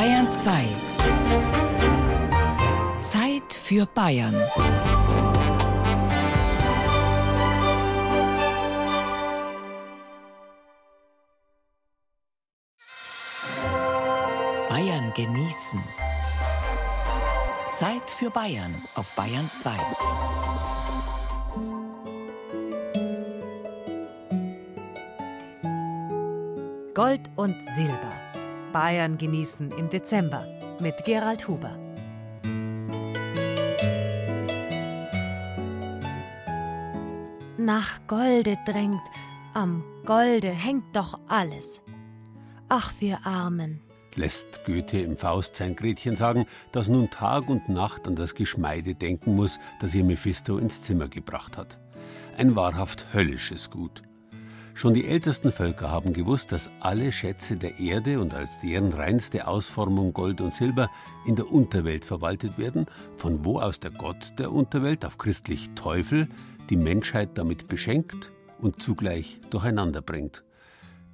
Bayern 2. Zeit für Bayern. Bayern genießen. Zeit für Bayern auf Bayern 2. Gold und Silber. Bayern genießen im Dezember mit Gerald Huber. Nach Golde drängt, am Golde hängt doch alles. Ach, wir Armen. Lässt Goethe im Faust sein Gretchen sagen, das nun Tag und Nacht an das Geschmeide denken muss, das ihr Mephisto ins Zimmer gebracht hat. Ein wahrhaft höllisches Gut. Schon die ältesten Völker haben gewusst, dass alle Schätze der Erde und als deren reinste Ausformung Gold und Silber in der Unterwelt verwaltet werden, von wo aus der Gott der Unterwelt, auf christlich Teufel, die Menschheit damit beschenkt und zugleich durcheinander bringt.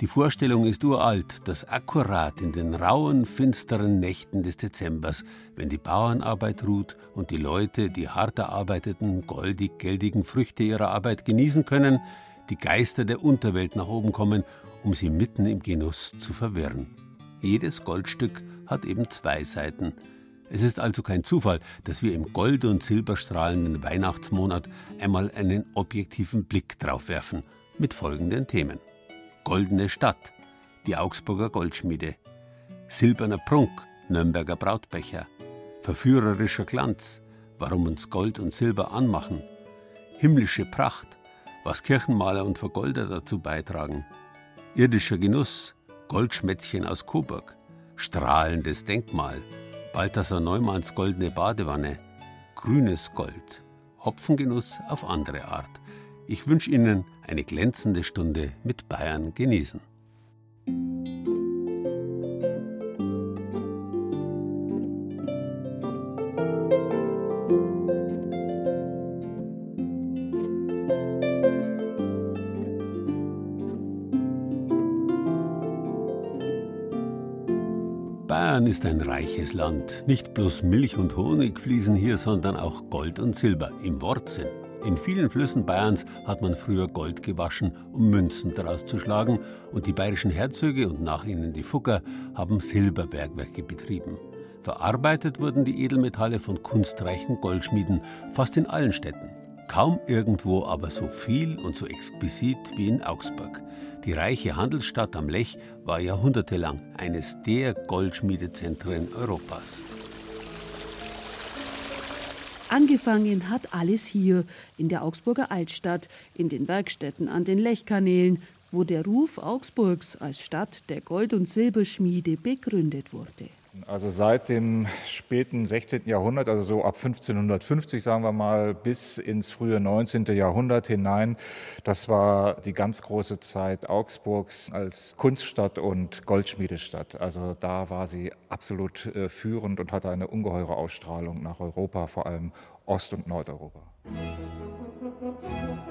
Die Vorstellung ist uralt, dass akkurat in den rauen, finsteren Nächten des Dezembers, wenn die Bauernarbeit ruht und die Leute die hart erarbeiteten, goldig-geldigen Früchte ihrer Arbeit genießen können, die Geister der Unterwelt nach oben kommen, um sie mitten im Genuss zu verwirren. Jedes Goldstück hat eben zwei Seiten. Es ist also kein Zufall, dass wir im Gold- und Silberstrahlenden Weihnachtsmonat einmal einen objektiven Blick drauf werfen, mit folgenden Themen. Goldene Stadt, die Augsburger Goldschmiede, silberner Prunk, Nürnberger Brautbecher, verführerischer Glanz, warum uns Gold und Silber anmachen, himmlische Pracht, was Kirchenmaler und Vergolder dazu beitragen. Irdischer Genuss, Goldschmätzchen aus Coburg, strahlendes Denkmal, Balthasar Neumanns goldene Badewanne, grünes Gold, Hopfengenuss auf andere Art. Ich wünsche Ihnen eine glänzende Stunde mit Bayern genießen. Bayern ist ein reiches Land. Nicht bloß Milch und Honig fließen hier, sondern auch Gold und Silber im Wortsinn. In vielen Flüssen Bayerns hat man früher Gold gewaschen, um Münzen daraus zu schlagen, und die bayerischen Herzöge und nach ihnen die Fugger haben Silberbergwerke betrieben. Verarbeitet wurden die Edelmetalle von kunstreichen Goldschmieden, fast in allen Städten. Kaum irgendwo aber so viel und so exquisit wie in Augsburg. Die reiche Handelsstadt am Lech war jahrhundertelang eines der Goldschmiedezentren Europas. Angefangen hat alles hier, in der Augsburger Altstadt, in den Werkstätten an den Lechkanälen, wo der Ruf Augsburgs als Stadt der Gold- und Silberschmiede begründet wurde. Also seit dem späten 16. Jahrhundert, also so ab 1550 sagen wir mal, bis ins frühe 19. Jahrhundert hinein, das war die ganz große Zeit Augsburgs als Kunststadt und Goldschmiedestadt. Also da war sie absolut äh, führend und hatte eine ungeheure Ausstrahlung nach Europa, vor allem Ost- und Nordeuropa.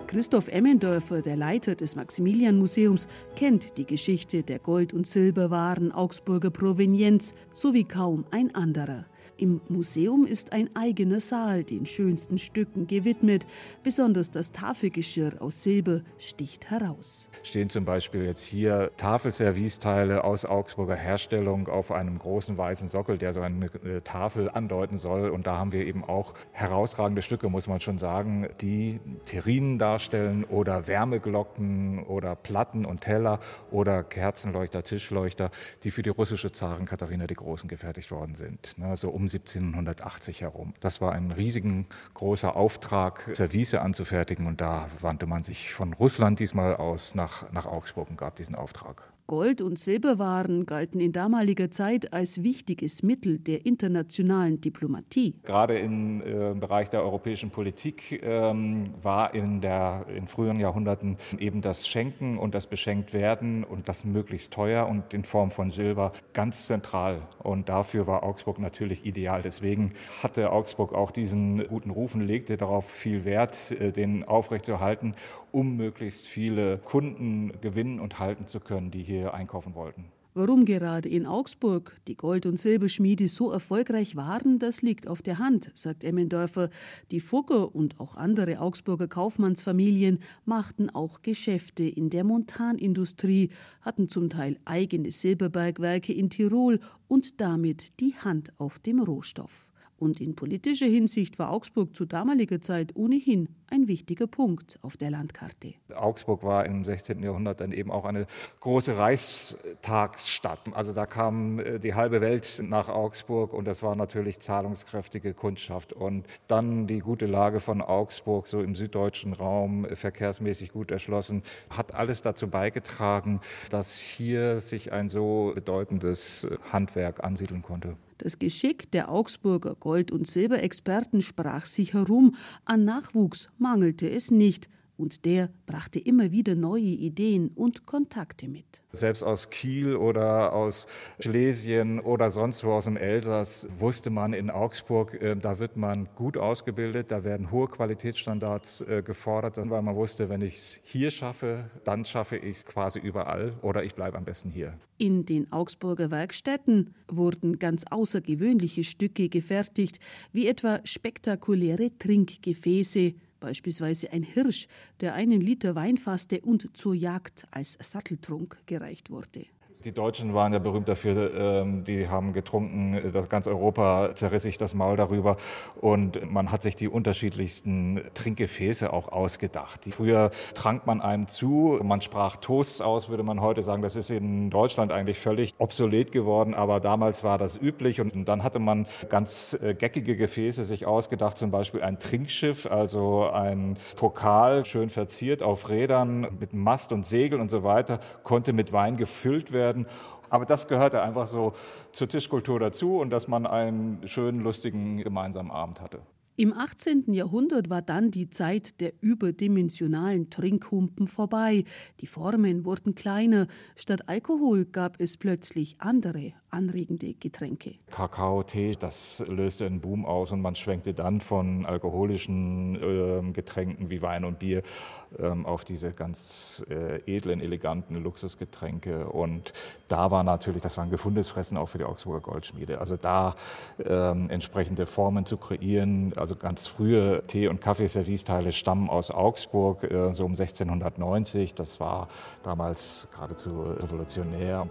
Christoph Emmendorfer, der Leiter des Maximilian-Museums, kennt die Geschichte der Gold- und Silberwaren Augsburger Provenienz so wie kaum ein anderer. Im Museum ist ein eigener Saal den schönsten Stücken gewidmet. Besonders das Tafelgeschirr aus Silber sticht heraus. Stehen zum Beispiel jetzt hier Tafelserviceteile aus Augsburger Herstellung auf einem großen weißen Sockel, der so eine äh, Tafel andeuten soll. Und da haben wir eben auch herausragende Stücke, muss man schon sagen, die Terrinen darstellen oder Wärmeglocken oder Platten und Teller oder Kerzenleuchter, Tischleuchter, die für die russische Zarin Katharina die Großen gefertigt worden sind. Ne, so um 1780 herum. Das war ein riesengroßer Auftrag, Service anzufertigen und da wandte man sich von Russland diesmal aus nach, nach Augsburg und gab diesen Auftrag. Gold- und Silberwaren galten in damaliger Zeit als wichtiges Mittel der internationalen Diplomatie. Gerade im äh, Bereich der europäischen Politik ähm, war in, der, in früheren Jahrhunderten eben das Schenken und das Beschenktwerden und das möglichst teuer und in Form von Silber ganz zentral. Und dafür war Augsburg natürlich ideal. Deswegen hatte Augsburg auch diesen guten Ruf und legte darauf viel Wert, äh, den aufrechtzuerhalten, um möglichst viele Kunden gewinnen und halten zu können, die hier einkaufen wollten. Warum gerade in Augsburg die Gold- und Silberschmiede so erfolgreich waren, das liegt auf der Hand, sagt Emmendorfer. Die Fugger und auch andere Augsburger Kaufmannsfamilien machten auch Geschäfte in der Montanindustrie, hatten zum Teil eigene Silberbergwerke in Tirol und damit die Hand auf dem Rohstoff. Und in politischer Hinsicht war Augsburg zu damaliger Zeit ohnehin ein wichtiger Punkt auf der Landkarte. Augsburg war im 16. Jahrhundert dann eben auch eine große Reichstagsstadt. Also da kam äh, die halbe Welt nach Augsburg und das war natürlich zahlungskräftige Kundschaft. Und dann die gute Lage von Augsburg, so im süddeutschen Raum, äh, verkehrsmäßig gut erschlossen, hat alles dazu beigetragen, dass hier sich ein so bedeutendes äh, Handwerk ansiedeln konnte. Das Geschick der Augsburger Gold- und Silberexperten sprach sich herum, an Nachwuchs mangelte es nicht, und der brachte immer wieder neue Ideen und Kontakte mit. Selbst aus Kiel oder aus Schlesien oder sonst wo aus dem Elsass wusste man in Augsburg, äh, da wird man gut ausgebildet, da werden hohe Qualitätsstandards äh, gefordert, weil man wusste, wenn ich es hier schaffe, dann schaffe ich es quasi überall oder ich bleibe am besten hier. In den Augsburger Werkstätten wurden ganz außergewöhnliche Stücke gefertigt, wie etwa spektakuläre Trinkgefäße, beispielsweise ein Hirsch, der einen Liter Wein fasste und zur Jagd als Satteltrunk gereicht wurde. Die Deutschen waren ja berühmt dafür, ähm, die haben getrunken, das ganz Europa zerriss sich das Maul darüber. Und man hat sich die unterschiedlichsten Trinkgefäße auch ausgedacht. Früher trank man einem zu, man sprach Toasts aus, würde man heute sagen, das ist in Deutschland eigentlich völlig obsolet geworden, aber damals war das üblich. Und dann hatte man ganz äh, geckige Gefäße sich ausgedacht, zum Beispiel ein Trinkschiff, also ein Pokal, schön verziert auf Rädern mit Mast und Segel und so weiter, konnte mit Wein gefüllt werden werden. Aber das gehörte einfach so zur Tischkultur dazu und dass man einen schönen, lustigen gemeinsamen Abend hatte. Im 18. Jahrhundert war dann die Zeit der überdimensionalen Trinkhumpen vorbei. Die Formen wurden kleiner. Statt Alkohol gab es plötzlich andere, anregende Getränke. Kakao, Tee, das löste einen Boom aus und man schwenkte dann von alkoholischen äh, Getränken wie Wein und Bier auf diese ganz äh, edlen, eleganten Luxusgetränke. Und da war natürlich, das war ein gefundenes Fressen auch für die Augsburger Goldschmiede. Also da ähm, entsprechende Formen zu kreieren. Also ganz frühe Tee- und Kaffeeservicesteile stammen aus Augsburg, äh, so um 1690. Das war damals geradezu revolutionär.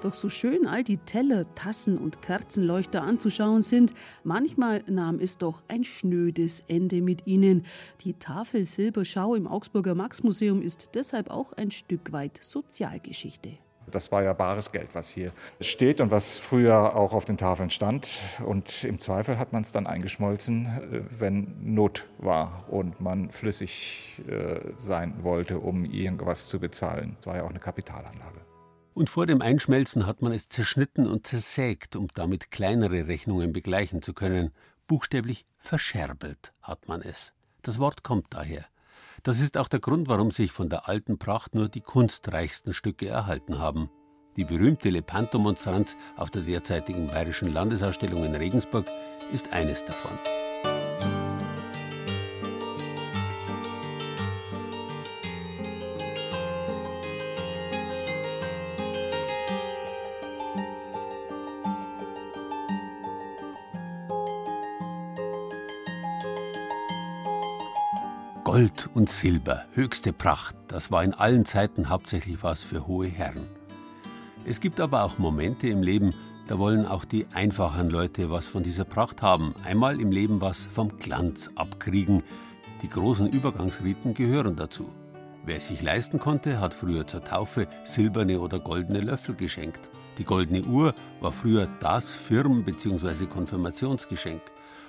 Doch so schön all die Teller, Tassen und Kerzenleuchter anzuschauen sind, manchmal nahm es doch ein schnödes Ende mit ihnen. Die Tafel Silberschau im Augsburger Maxmuseum ist deshalb auch ein Stück weit Sozialgeschichte. Das war ja bares Geld, was hier steht und was früher auch auf den Tafeln stand. Und im Zweifel hat man es dann eingeschmolzen, äh, wenn Not war und man flüssig äh, sein wollte, um irgendwas zu bezahlen. Das war ja auch eine Kapitalanlage. Und vor dem Einschmelzen hat man es zerschnitten und zersägt, um damit kleinere Rechnungen begleichen zu können. Buchstäblich verscherbelt hat man es. Das Wort kommt daher. Das ist auch der Grund, warum sich von der alten Pracht nur die kunstreichsten Stücke erhalten haben. Die berühmte Lepanto-Monstranz auf der derzeitigen Bayerischen Landesausstellung in Regensburg ist eines davon. Gold und Silber, höchste Pracht, das war in allen Zeiten hauptsächlich was für hohe Herren. Es gibt aber auch Momente im Leben, da wollen auch die einfachen Leute was von dieser Pracht haben, einmal im Leben was vom Glanz abkriegen. Die großen Übergangsriten gehören dazu. Wer es sich leisten konnte, hat früher zur Taufe silberne oder goldene Löffel geschenkt. Die goldene Uhr war früher das Firmen- bzw. Konfirmationsgeschenk.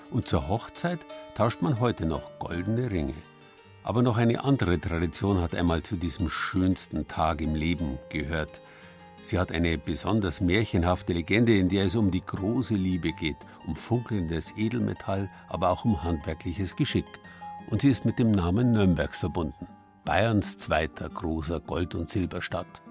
Und zur Hochzeit tauscht man heute noch goldene Ringe. Aber noch eine andere Tradition hat einmal zu diesem schönsten Tag im Leben gehört. Sie hat eine besonders märchenhafte Legende, in der es um die große Liebe geht, um funkelndes Edelmetall, aber auch um handwerkliches Geschick. Und sie ist mit dem Namen Nürnbergs verbunden. Bayerns zweiter großer Gold- und Silberstadt.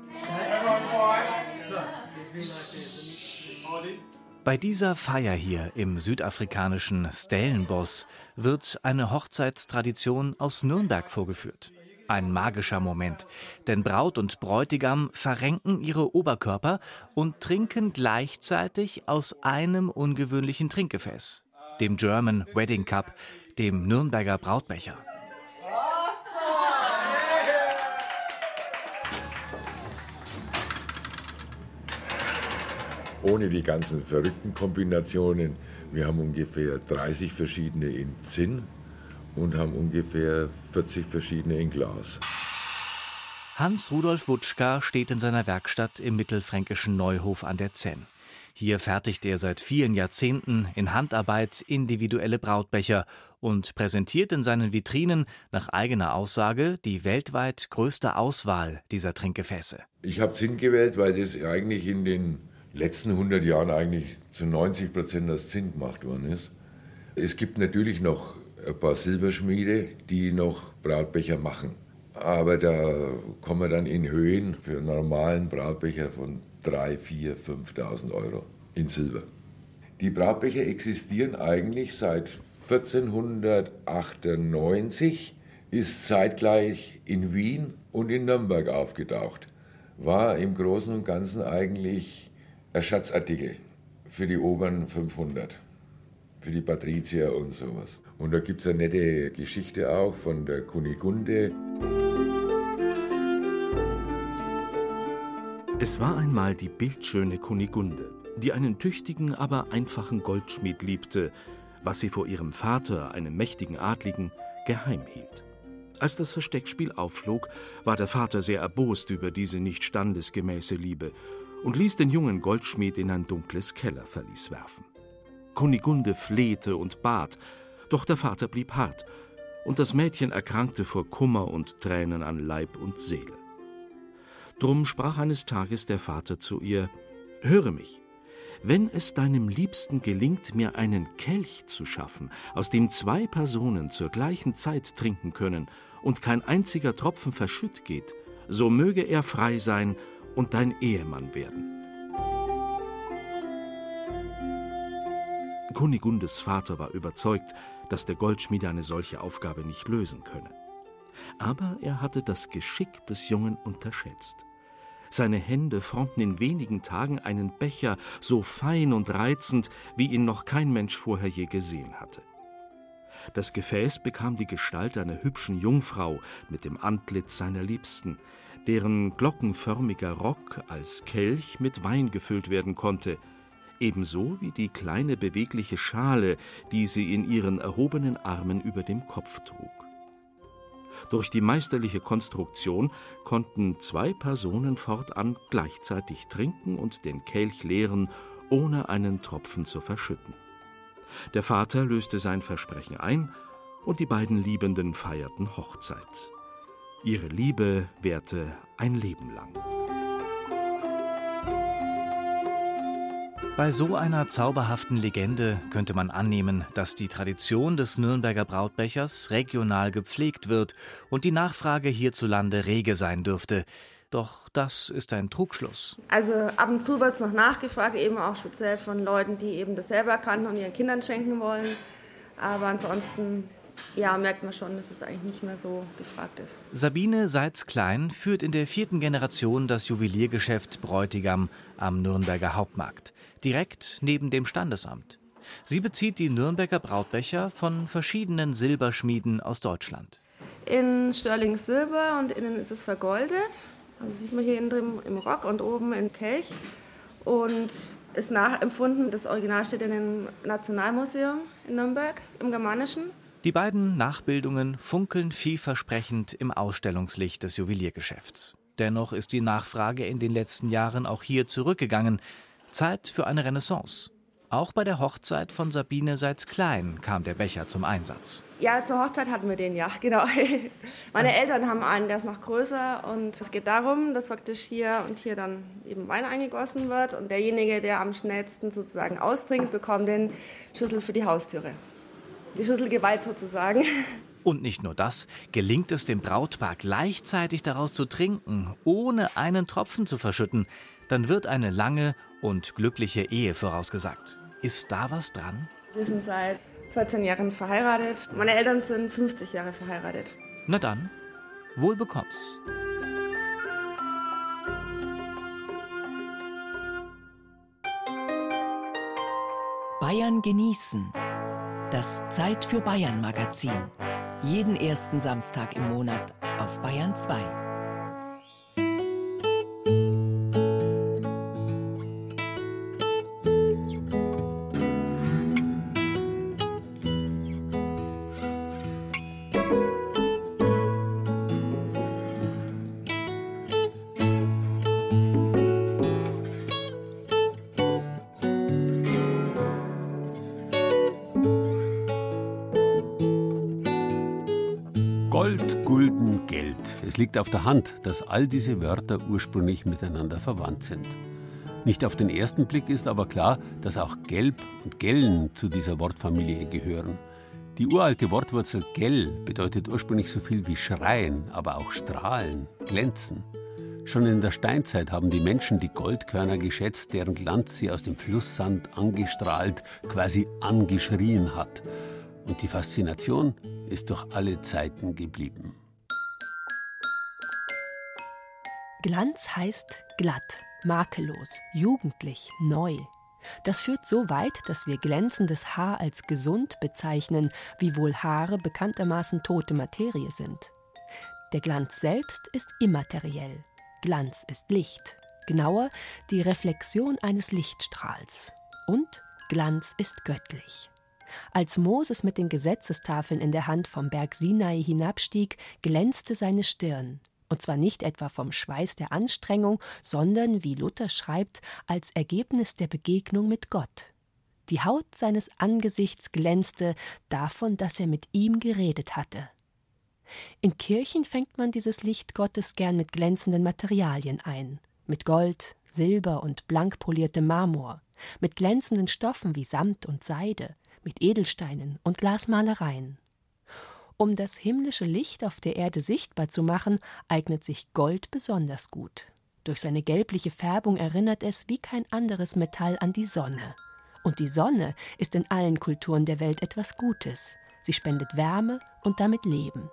Bei dieser Feier hier im südafrikanischen Stellenbosch wird eine Hochzeitstradition aus Nürnberg vorgeführt. Ein magischer Moment, denn Braut und Bräutigam verrenken ihre Oberkörper und trinken gleichzeitig aus einem ungewöhnlichen Trinkgefäß, dem German Wedding Cup, dem Nürnberger Brautbecher. Ohne die ganzen verrückten Kombinationen. Wir haben ungefähr 30 verschiedene in Zinn und haben ungefähr 40 verschiedene in Glas. Hans-Rudolf Wutschka steht in seiner Werkstatt im mittelfränkischen Neuhof an der Zenn. Hier fertigt er seit vielen Jahrzehnten in Handarbeit individuelle Brautbecher und präsentiert in seinen Vitrinen nach eigener Aussage die weltweit größte Auswahl dieser Trinkgefäße. Ich habe Zinn gewählt, weil das eigentlich in den letzten 100 Jahren eigentlich zu 90 Prozent aus Zinn gemacht worden ist. Es gibt natürlich noch ein paar Silberschmiede, die noch Brautbecher machen. Aber da kommen wir dann in Höhen für einen normalen Brautbecher von 3, 4, 5.000 Euro in Silber. Die Brautbecher existieren eigentlich seit 1498, ist zeitgleich in Wien und in Nürnberg aufgetaucht. War im Großen und Ganzen eigentlich Schatzartikel für die oberen 500 für die Patrizier und sowas. Und da gibt es eine nette Geschichte auch von der Kunigunde. Es war einmal die bildschöne Kunigunde, die einen tüchtigen, aber einfachen Goldschmied liebte, was sie vor ihrem Vater, einem mächtigen Adligen, geheim hielt. Als das Versteckspiel aufflog, war der Vater sehr erbost über diese nicht standesgemäße Liebe und ließ den jungen Goldschmied in ein dunkles Kellerverlies werfen. Kunigunde flehte und bat, doch der Vater blieb hart, und das Mädchen erkrankte vor Kummer und Tränen an Leib und Seele. Drum sprach eines Tages der Vater zu ihr Höre mich, wenn es deinem Liebsten gelingt, mir einen Kelch zu schaffen, aus dem zwei Personen zur gleichen Zeit trinken können und kein einziger Tropfen verschütt geht, so möge er frei sein und dein Ehemann werden. Kunigundes Vater war überzeugt, dass der Goldschmied eine solche Aufgabe nicht lösen könne. Aber er hatte das Geschick des Jungen unterschätzt. Seine Hände formten in wenigen Tagen einen Becher so fein und reizend, wie ihn noch kein Mensch vorher je gesehen hatte. Das Gefäß bekam die Gestalt einer hübschen Jungfrau mit dem Antlitz seiner Liebsten, deren glockenförmiger Rock als Kelch mit Wein gefüllt werden konnte, ebenso wie die kleine bewegliche Schale, die sie in ihren erhobenen Armen über dem Kopf trug. Durch die meisterliche Konstruktion konnten zwei Personen fortan gleichzeitig trinken und den Kelch leeren, ohne einen Tropfen zu verschütten. Der Vater löste sein Versprechen ein, und die beiden Liebenden feierten Hochzeit. Ihre Liebe währte ein Leben lang. Bei so einer zauberhaften Legende könnte man annehmen, dass die Tradition des Nürnberger Brautbechers regional gepflegt wird und die Nachfrage hierzulande rege sein dürfte. Doch das ist ein Trugschluss. Also ab und zu wird es noch nachgefragt, eben auch speziell von Leuten, die eben das selber kannten und ihren Kindern schenken wollen. Aber ansonsten ja, merkt man schon, dass es eigentlich nicht mehr so gefragt ist. Sabine Seitz-Klein führt in der vierten Generation das Juweliergeschäft Bräutigam am Nürnberger Hauptmarkt, direkt neben dem Standesamt. Sie bezieht die Nürnberger Brautbecher von verschiedenen Silberschmieden aus Deutschland. In Sterling Silber und innen ist es vergoldet. Also sieht man hier innen drin im Rock und oben im Kelch. Und ist nachempfunden, das Original steht in dem Nationalmuseum in Nürnberg im Germanischen. Die beiden Nachbildungen funkeln vielversprechend im Ausstellungslicht des Juweliergeschäfts. Dennoch ist die Nachfrage in den letzten Jahren auch hier zurückgegangen. Zeit für eine Renaissance. Auch bei der Hochzeit von Sabine Seitz-Klein kam der Becher zum Einsatz. Ja, zur Hochzeit hatten wir den, ja, genau. Meine Eltern haben einen, der ist noch größer und es geht darum, dass praktisch hier und hier dann eben Wein eingegossen wird und derjenige, der am schnellsten sozusagen austrinkt, bekommt den Schlüssel für die Haustüre die Schlüsselgewalt sozusagen. Und nicht nur das, gelingt es dem Brautpaar gleichzeitig daraus zu trinken, ohne einen Tropfen zu verschütten, dann wird eine lange und glückliche Ehe vorausgesagt. Ist da was dran? Wir sind seit 14 Jahren verheiratet. Meine Eltern sind 50 Jahre verheiratet. Na dann, Wohl bekomm's. Bayern genießen. Das Zeit für Bayern Magazin. Jeden ersten Samstag im Monat auf Bayern 2. liegt auf der Hand, dass all diese Wörter ursprünglich miteinander verwandt sind. Nicht auf den ersten Blick ist aber klar, dass auch Gelb und Gellen zu dieser Wortfamilie gehören. Die uralte Wortwurzel gell bedeutet ursprünglich so viel wie schreien, aber auch strahlen, glänzen. Schon in der Steinzeit haben die Menschen die Goldkörner geschätzt, deren Glanz sie aus dem Flusssand angestrahlt, quasi angeschrien hat. Und die Faszination ist durch alle Zeiten geblieben. Glanz heißt glatt, makellos, jugendlich, neu. Das führt so weit, dass wir glänzendes Haar als gesund bezeichnen, wiewohl Haare bekanntermaßen tote Materie sind. Der Glanz selbst ist immateriell. Glanz ist Licht, genauer die Reflexion eines Lichtstrahls. Und Glanz ist göttlich. Als Moses mit den Gesetzestafeln in der Hand vom Berg Sinai hinabstieg, glänzte seine Stirn, und zwar nicht etwa vom Schweiß der Anstrengung, sondern, wie Luther schreibt, als Ergebnis der Begegnung mit Gott. Die Haut seines Angesichts glänzte davon, dass er mit ihm geredet hatte. In Kirchen fängt man dieses Licht Gottes gern mit glänzenden Materialien ein, mit Gold, Silber und blank poliertem Marmor, mit glänzenden Stoffen wie Samt und Seide, mit Edelsteinen und Glasmalereien. Um das himmlische Licht auf der Erde sichtbar zu machen, eignet sich Gold besonders gut. Durch seine gelbliche Färbung erinnert es wie kein anderes Metall an die Sonne. Und die Sonne ist in allen Kulturen der Welt etwas Gutes. Sie spendet Wärme und damit Leben.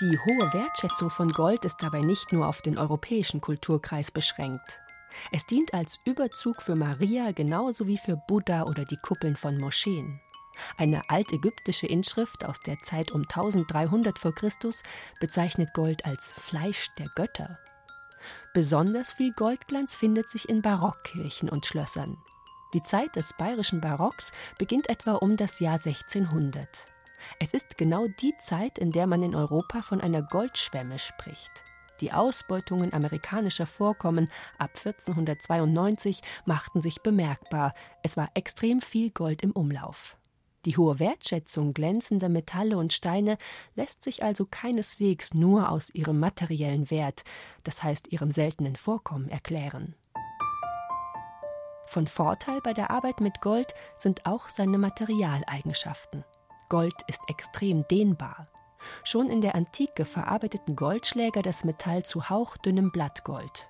Die hohe Wertschätzung von Gold ist dabei nicht nur auf den europäischen Kulturkreis beschränkt. Es dient als Überzug für Maria genauso wie für Buddha oder die Kuppeln von Moscheen. Eine altägyptische Inschrift aus der Zeit um 1300 v. Chr. bezeichnet Gold als Fleisch der Götter. Besonders viel Goldglanz findet sich in Barockkirchen und Schlössern. Die Zeit des bayerischen Barocks beginnt etwa um das Jahr 1600. Es ist genau die Zeit, in der man in Europa von einer Goldschwemme spricht. Die Ausbeutungen amerikanischer Vorkommen ab 1492 machten sich bemerkbar. Es war extrem viel Gold im Umlauf. Die hohe Wertschätzung glänzender Metalle und Steine lässt sich also keineswegs nur aus ihrem materiellen Wert, das heißt ihrem seltenen Vorkommen, erklären. Von Vorteil bei der Arbeit mit Gold sind auch seine Materialeigenschaften. Gold ist extrem dehnbar. Schon in der Antike verarbeiteten Goldschläger das Metall zu hauchdünnem Blattgold.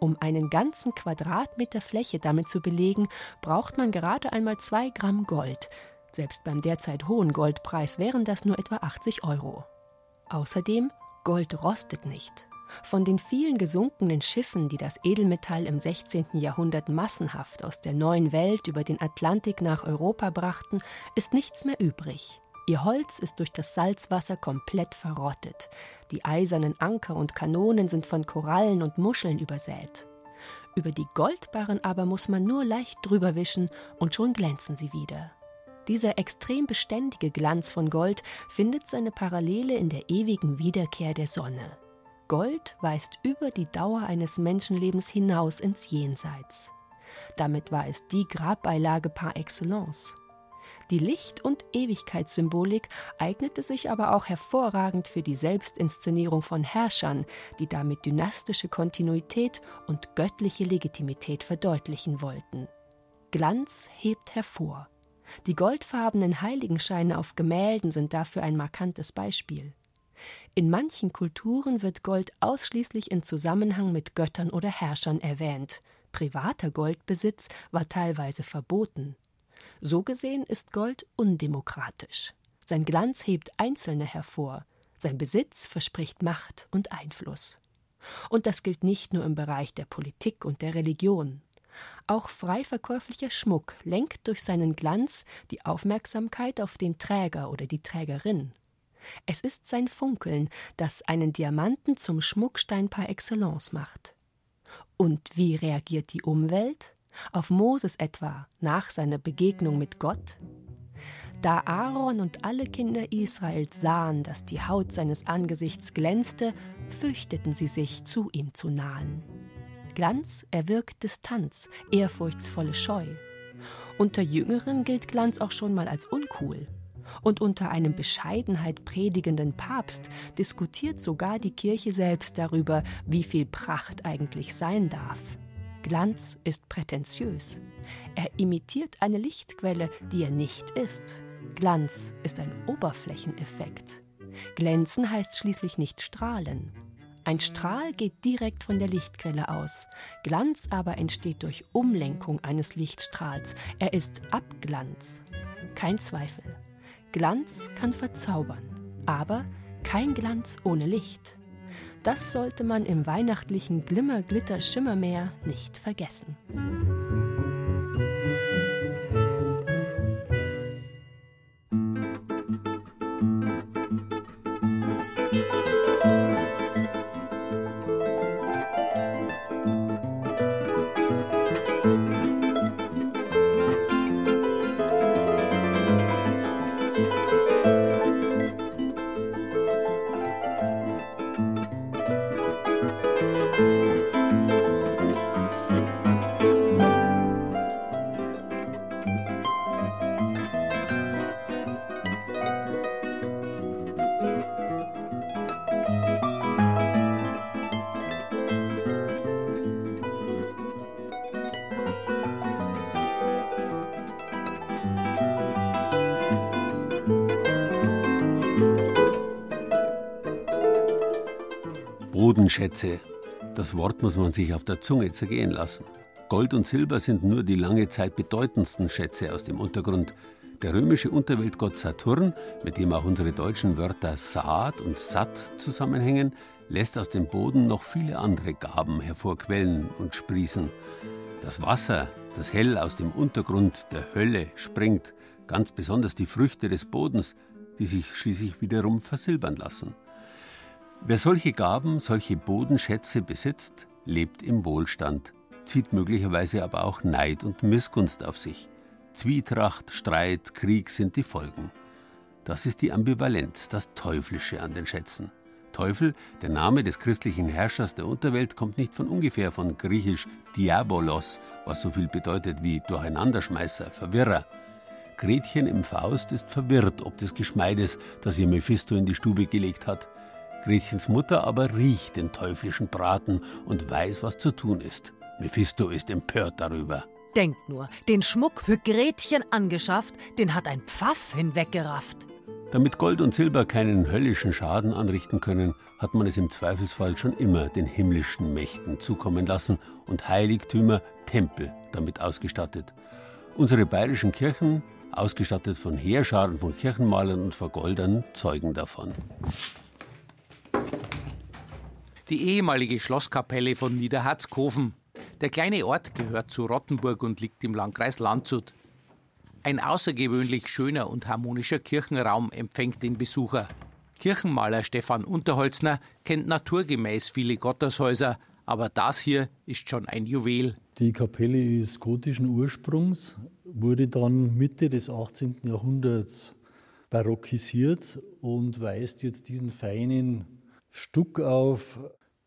Um einen ganzen Quadratmeter Fläche damit zu belegen, braucht man gerade einmal zwei Gramm Gold, selbst beim derzeit hohen Goldpreis wären das nur etwa 80 Euro. Außerdem, Gold rostet nicht. Von den vielen gesunkenen Schiffen, die das Edelmetall im 16. Jahrhundert massenhaft aus der neuen Welt über den Atlantik nach Europa brachten, ist nichts mehr übrig. Ihr Holz ist durch das Salzwasser komplett verrottet. Die eisernen Anker und Kanonen sind von Korallen und Muscheln übersät. Über die Goldbarren aber muss man nur leicht drüber wischen und schon glänzen sie wieder. Dieser extrem beständige Glanz von Gold findet seine Parallele in der ewigen Wiederkehr der Sonne. Gold weist über die Dauer eines Menschenlebens hinaus ins Jenseits. Damit war es die Grabbeilage par excellence. Die Licht- und Ewigkeitssymbolik eignete sich aber auch hervorragend für die Selbstinszenierung von Herrschern, die damit dynastische Kontinuität und göttliche Legitimität verdeutlichen wollten. Glanz hebt hervor. Die goldfarbenen Heiligenscheine auf Gemälden sind dafür ein markantes Beispiel. In manchen Kulturen wird Gold ausschließlich in Zusammenhang mit Göttern oder Herrschern erwähnt. Privater Goldbesitz war teilweise verboten. So gesehen ist Gold undemokratisch. Sein Glanz hebt Einzelne hervor. Sein Besitz verspricht Macht und Einfluss. Und das gilt nicht nur im Bereich der Politik und der Religion. Auch frei verkäuflicher Schmuck lenkt durch seinen Glanz die Aufmerksamkeit auf den Träger oder die Trägerin. Es ist sein Funkeln, das einen Diamanten zum Schmuckstein par excellence macht. Und wie reagiert die Umwelt? Auf Moses etwa nach seiner Begegnung mit Gott? Da Aaron und alle Kinder Israels sahen, dass die Haut seines Angesichts glänzte, fürchteten sie sich, zu ihm zu nahen. Glanz erwirkt Distanz, ehrfurchtsvolle Scheu. Unter Jüngeren gilt Glanz auch schon mal als uncool. Und unter einem Bescheidenheit predigenden Papst diskutiert sogar die Kirche selbst darüber, wie viel Pracht eigentlich sein darf. Glanz ist prätentiös. Er imitiert eine Lichtquelle, die er nicht ist. Glanz ist ein Oberflächeneffekt. Glänzen heißt schließlich nicht strahlen. Ein Strahl geht direkt von der Lichtquelle aus. Glanz aber entsteht durch Umlenkung eines Lichtstrahls. Er ist Abglanz. Kein Zweifel. Glanz kann verzaubern, aber kein Glanz ohne Licht. Das sollte man im weihnachtlichen Glimmer, Glitter, Schimmermeer nicht vergessen. Bodenschätze. Das Wort muss man sich auf der Zunge zergehen lassen. Gold und Silber sind nur die lange Zeit bedeutendsten Schätze aus dem Untergrund. Der römische Unterweltgott Saturn, mit dem auch unsere deutschen Wörter Saat und Satt zusammenhängen, lässt aus dem Boden noch viele andere Gaben hervorquellen und sprießen. Das Wasser, das hell aus dem Untergrund der Hölle springt, ganz besonders die Früchte des Bodens, die sich schließlich wiederum versilbern lassen. Wer solche Gaben, solche Bodenschätze besitzt, lebt im Wohlstand, zieht möglicherweise aber auch Neid und Missgunst auf sich. Zwietracht, Streit, Krieg sind die Folgen. Das ist die Ambivalenz, das Teuflische an den Schätzen. Teufel, der Name des christlichen Herrschers der Unterwelt, kommt nicht von ungefähr von griechisch Diabolos, was so viel bedeutet wie Durcheinanderschmeißer, Verwirrer. Gretchen im Faust ist verwirrt ob des Geschmeides, das ihr Mephisto in die Stube gelegt hat. Gretchens Mutter aber riecht den teuflischen Braten und weiß, was zu tun ist. Mephisto ist empört darüber. Denkt nur, den Schmuck für Gretchen angeschafft, den hat ein Pfaff hinweggerafft. Damit Gold und Silber keinen höllischen Schaden anrichten können, hat man es im Zweifelsfall schon immer den himmlischen Mächten zukommen lassen und Heiligtümer, Tempel damit ausgestattet. Unsere bayerischen Kirchen, ausgestattet von Heerscharen von Kirchenmalern und Vergoldern, zeugen davon. Die ehemalige Schlosskapelle von Niederharzkofen. Der kleine Ort gehört zu Rottenburg und liegt im Landkreis Landshut. Ein außergewöhnlich schöner und harmonischer Kirchenraum empfängt den Besucher. Kirchenmaler Stefan Unterholzner kennt naturgemäß viele Gotteshäuser, aber das hier ist schon ein Juwel. Die Kapelle ist gotischen Ursprungs, wurde dann Mitte des 18. Jahrhunderts barockisiert und weist jetzt diesen feinen Stuck auf,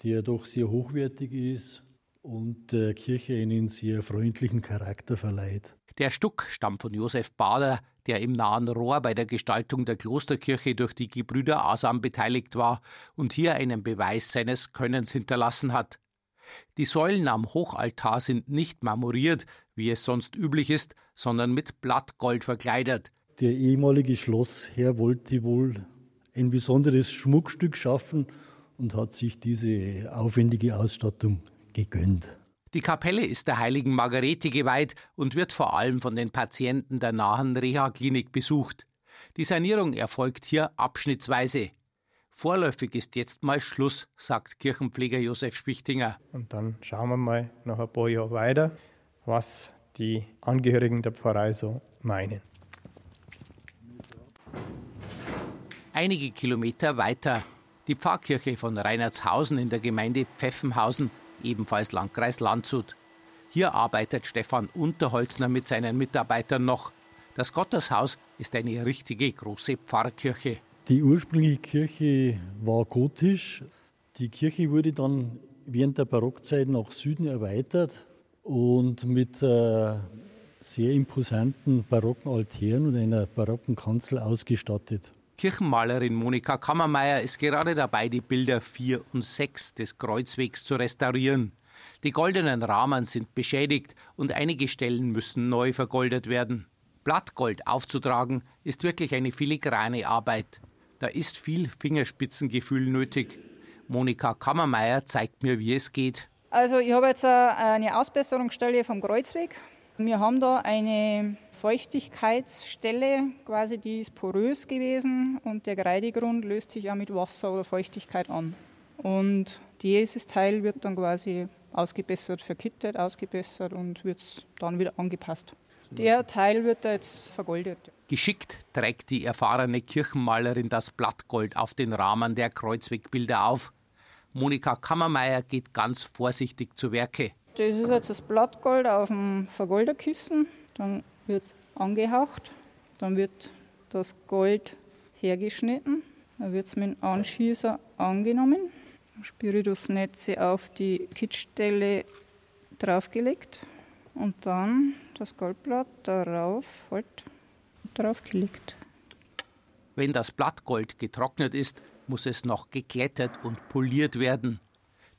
der doch sehr hochwertig ist und der Kirche einen sehr freundlichen Charakter verleiht. Der Stuck stammt von Josef Bader, der im nahen Rohr bei der Gestaltung der Klosterkirche durch die Gebrüder Asam beteiligt war und hier einen Beweis seines Könnens hinterlassen hat. Die Säulen am Hochaltar sind nicht marmoriert, wie es sonst üblich ist, sondern mit Blattgold verkleidet. Der ehemalige Schlossherr wollte wohl ein besonderes Schmuckstück schaffen und hat sich diese aufwendige Ausstattung gegönnt. Die Kapelle ist der heiligen Margarete geweiht und wird vor allem von den Patienten der nahen Reha-Klinik besucht. Die Sanierung erfolgt hier abschnittsweise. Vorläufig ist jetzt mal Schluss, sagt Kirchenpfleger Josef Spichtinger. Und dann schauen wir mal noch ein paar Jahre weiter, was die Angehörigen der Pfarrei so meinen. Einige Kilometer weiter die Pfarrkirche von Reinhardshausen in der Gemeinde Pfeffenhausen, ebenfalls Landkreis Landshut. Hier arbeitet Stefan Unterholzner mit seinen Mitarbeitern noch. Das Gotteshaus ist eine richtige große Pfarrkirche. Die ursprüngliche Kirche war gotisch. Die Kirche wurde dann während der Barockzeit nach Süden erweitert und mit äh, sehr imposanten barocken Altären und einer barocken Kanzel ausgestattet. Kirchenmalerin Monika Kammermeier ist gerade dabei, die Bilder 4 und 6 des Kreuzwegs zu restaurieren. Die goldenen Rahmen sind beschädigt und einige Stellen müssen neu vergoldet werden. Blattgold aufzutragen ist wirklich eine filigrane Arbeit. Da ist viel Fingerspitzengefühl nötig. Monika Kammermeier zeigt mir, wie es geht. Also ich habe jetzt eine Ausbesserungsstelle vom Kreuzweg. Wir haben da eine Feuchtigkeitsstelle, quasi die ist porös gewesen und der Kreidegrund löst sich ja mit Wasser oder Feuchtigkeit an. Und dieses Teil wird dann quasi ausgebessert, verkittet, ausgebessert und wird dann wieder angepasst. Der Teil wird da jetzt vergoldet. Geschickt trägt die erfahrene Kirchenmalerin das Blattgold auf den Rahmen der Kreuzwegbilder auf. Monika Kammermeier geht ganz vorsichtig zu Werke. Das ist jetzt das Blattgold auf dem Vergolderkissen. Dann wird angehaucht, dann wird das Gold hergeschnitten, dann wird es mit dem Anschießer angenommen, Spiritusnetze auf die Kittstelle draufgelegt und dann das Goldblatt darauf halt draufgelegt. Wenn das Blattgold getrocknet ist, muss es noch geglättet und poliert werden.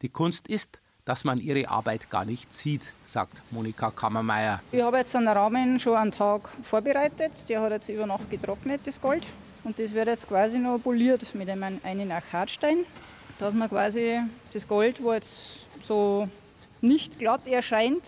Die Kunst ist, dass man ihre Arbeit gar nicht sieht, sagt Monika Kammermeier. Ich habe jetzt einen Rahmen schon einen Tag vorbereitet. Der hat jetzt über Nacht getrocknet, das Gold. Und das wird jetzt quasi noch poliert mit einem einen Achatstein, dass man quasi das Gold, wo jetzt so nicht glatt erscheint,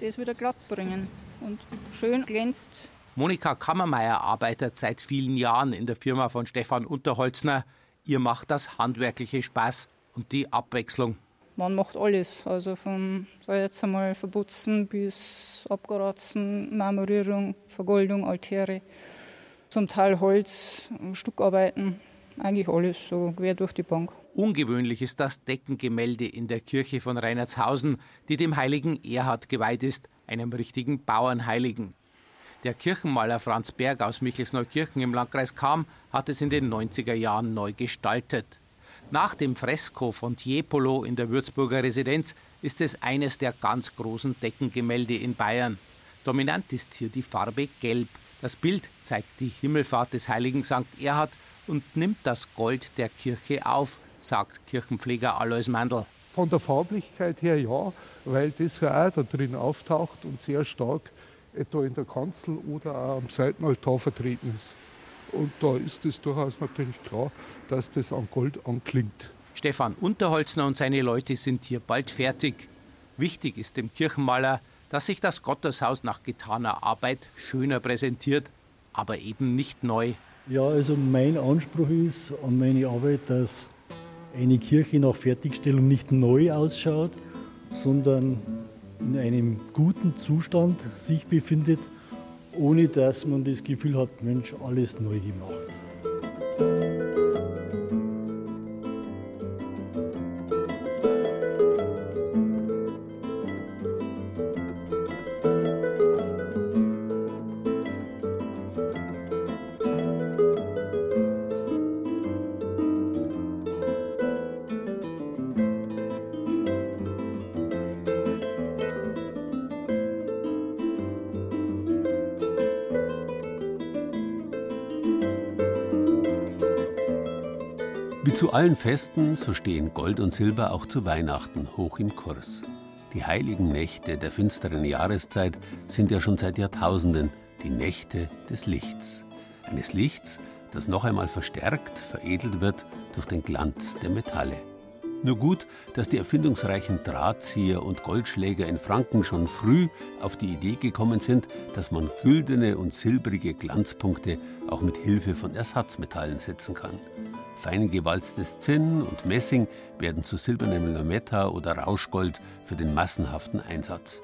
das wieder glatt bringen und schön glänzt. Monika Kammermeier arbeitet seit vielen Jahren in der Firma von Stefan Unterholzner. Ihr macht das handwerkliche Spaß und die Abwechslung man macht alles. Also von, sag jetzt einmal, Verputzen bis Abgaratzen, Marmorierung, Vergoldung, Altäre, zum Teil Holz, Stuckarbeiten, eigentlich alles, so quer durch die Bank. Ungewöhnlich ist das Deckengemälde in der Kirche von Reinhardshausen, die dem heiligen Erhard geweiht ist, einem richtigen Bauernheiligen. Der Kirchenmaler Franz Berg aus Michelsneukirchen im Landkreis Cham hat es in den 90er Jahren neu gestaltet. Nach dem Fresko von Tiepolo in der Würzburger Residenz ist es eines der ganz großen Deckengemälde in Bayern. Dominant ist hier die Farbe Gelb. Das Bild zeigt die Himmelfahrt des heiligen St. Erhard und nimmt das Gold der Kirche auf, sagt Kirchenpfleger Alois Mandl. Von der Farblichkeit her ja, weil das ja auch da drin auftaucht und sehr stark etwa in der Kanzel oder auch am Seitenaltar vertreten ist. Und da ist es durchaus natürlich klar, dass das an Gold anklingt. Stefan Unterholzner und seine Leute sind hier bald fertig. Wichtig ist dem Kirchenmaler, dass sich das Gotteshaus nach getaner Arbeit schöner präsentiert, aber eben nicht neu. Ja, also mein Anspruch ist an meine Arbeit, dass eine Kirche nach Fertigstellung nicht neu ausschaut, sondern in einem guten Zustand sich befindet ohne dass man das Gefühl hat, Mensch, alles neu gemacht. Allen Festen, so stehen Gold und Silber auch zu Weihnachten hoch im Kurs. Die heiligen Nächte der finsteren Jahreszeit sind ja schon seit Jahrtausenden die Nächte des Lichts. Eines Lichts, das noch einmal verstärkt, veredelt wird durch den Glanz der Metalle. Nur gut, dass die erfindungsreichen Drahtzieher und Goldschläger in Franken schon früh auf die Idee gekommen sind, dass man güldene und silbrige Glanzpunkte auch mit Hilfe von Ersatzmetallen setzen kann. Fein gewalztes Zinn und Messing werden zu silbernem Lametta oder Rauschgold für den massenhaften Einsatz.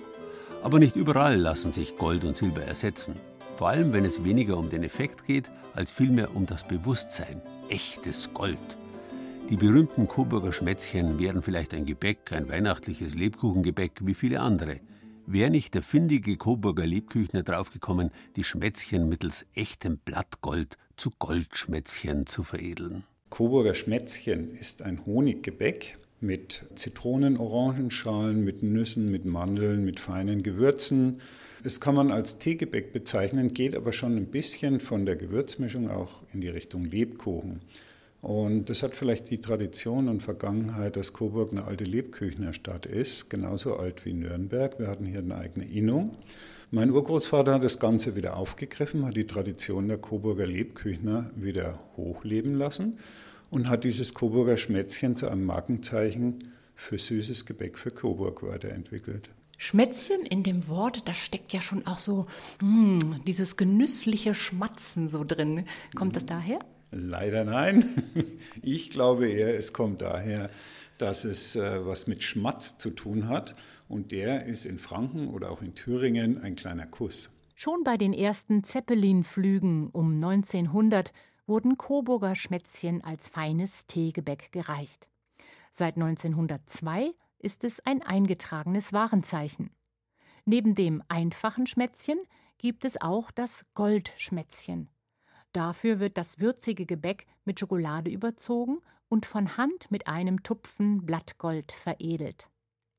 Aber nicht überall lassen sich Gold und Silber ersetzen. Vor allem, wenn es weniger um den Effekt geht, als vielmehr um das Bewusstsein. Echtes Gold. Die berühmten Coburger Schmätzchen wären vielleicht ein Gebäck, ein weihnachtliches Lebkuchengebäck wie viele andere. Wäre nicht der findige Coburger Lebküchner draufgekommen, die Schmätzchen mittels echtem Blattgold zu Goldschmätzchen zu veredeln? Coburger Schmätzchen ist ein Honiggebäck mit Zitronen, Orangenschalen, mit Nüssen, mit Mandeln, mit feinen Gewürzen. Das kann man als Teegebäck bezeichnen, geht aber schon ein bisschen von der Gewürzmischung auch in die Richtung Lebkuchen. Und das hat vielleicht die Tradition und Vergangenheit, dass Coburg eine alte Lebküchnerstadt ist, genauso alt wie Nürnberg. Wir hatten hier eine eigene Innung. Mein Urgroßvater hat das Ganze wieder aufgegriffen, hat die Tradition der Coburger Lebküchner wieder hochleben lassen und hat dieses Coburger Schmätzchen zu einem Markenzeichen für süßes Gebäck für Coburg weiterentwickelt. Schmätzchen in dem Wort, da steckt ja schon auch so mh, hm, dieses genüssliche Schmatzen so drin. Kommt das daher? Leider nein. Ich glaube eher, es kommt daher, dass es äh, was mit Schmatz zu tun hat. Und der ist in Franken oder auch in Thüringen ein kleiner Kuss. Schon bei den ersten Zeppelin-Flügen um 1900 wurden Coburger Schmätzchen als feines Teegebäck gereicht. Seit 1902 ist es ein eingetragenes Warenzeichen. Neben dem einfachen Schmätzchen gibt es auch das Goldschmätzchen. Dafür wird das würzige Gebäck mit Schokolade überzogen und von Hand mit einem Tupfen Blattgold veredelt.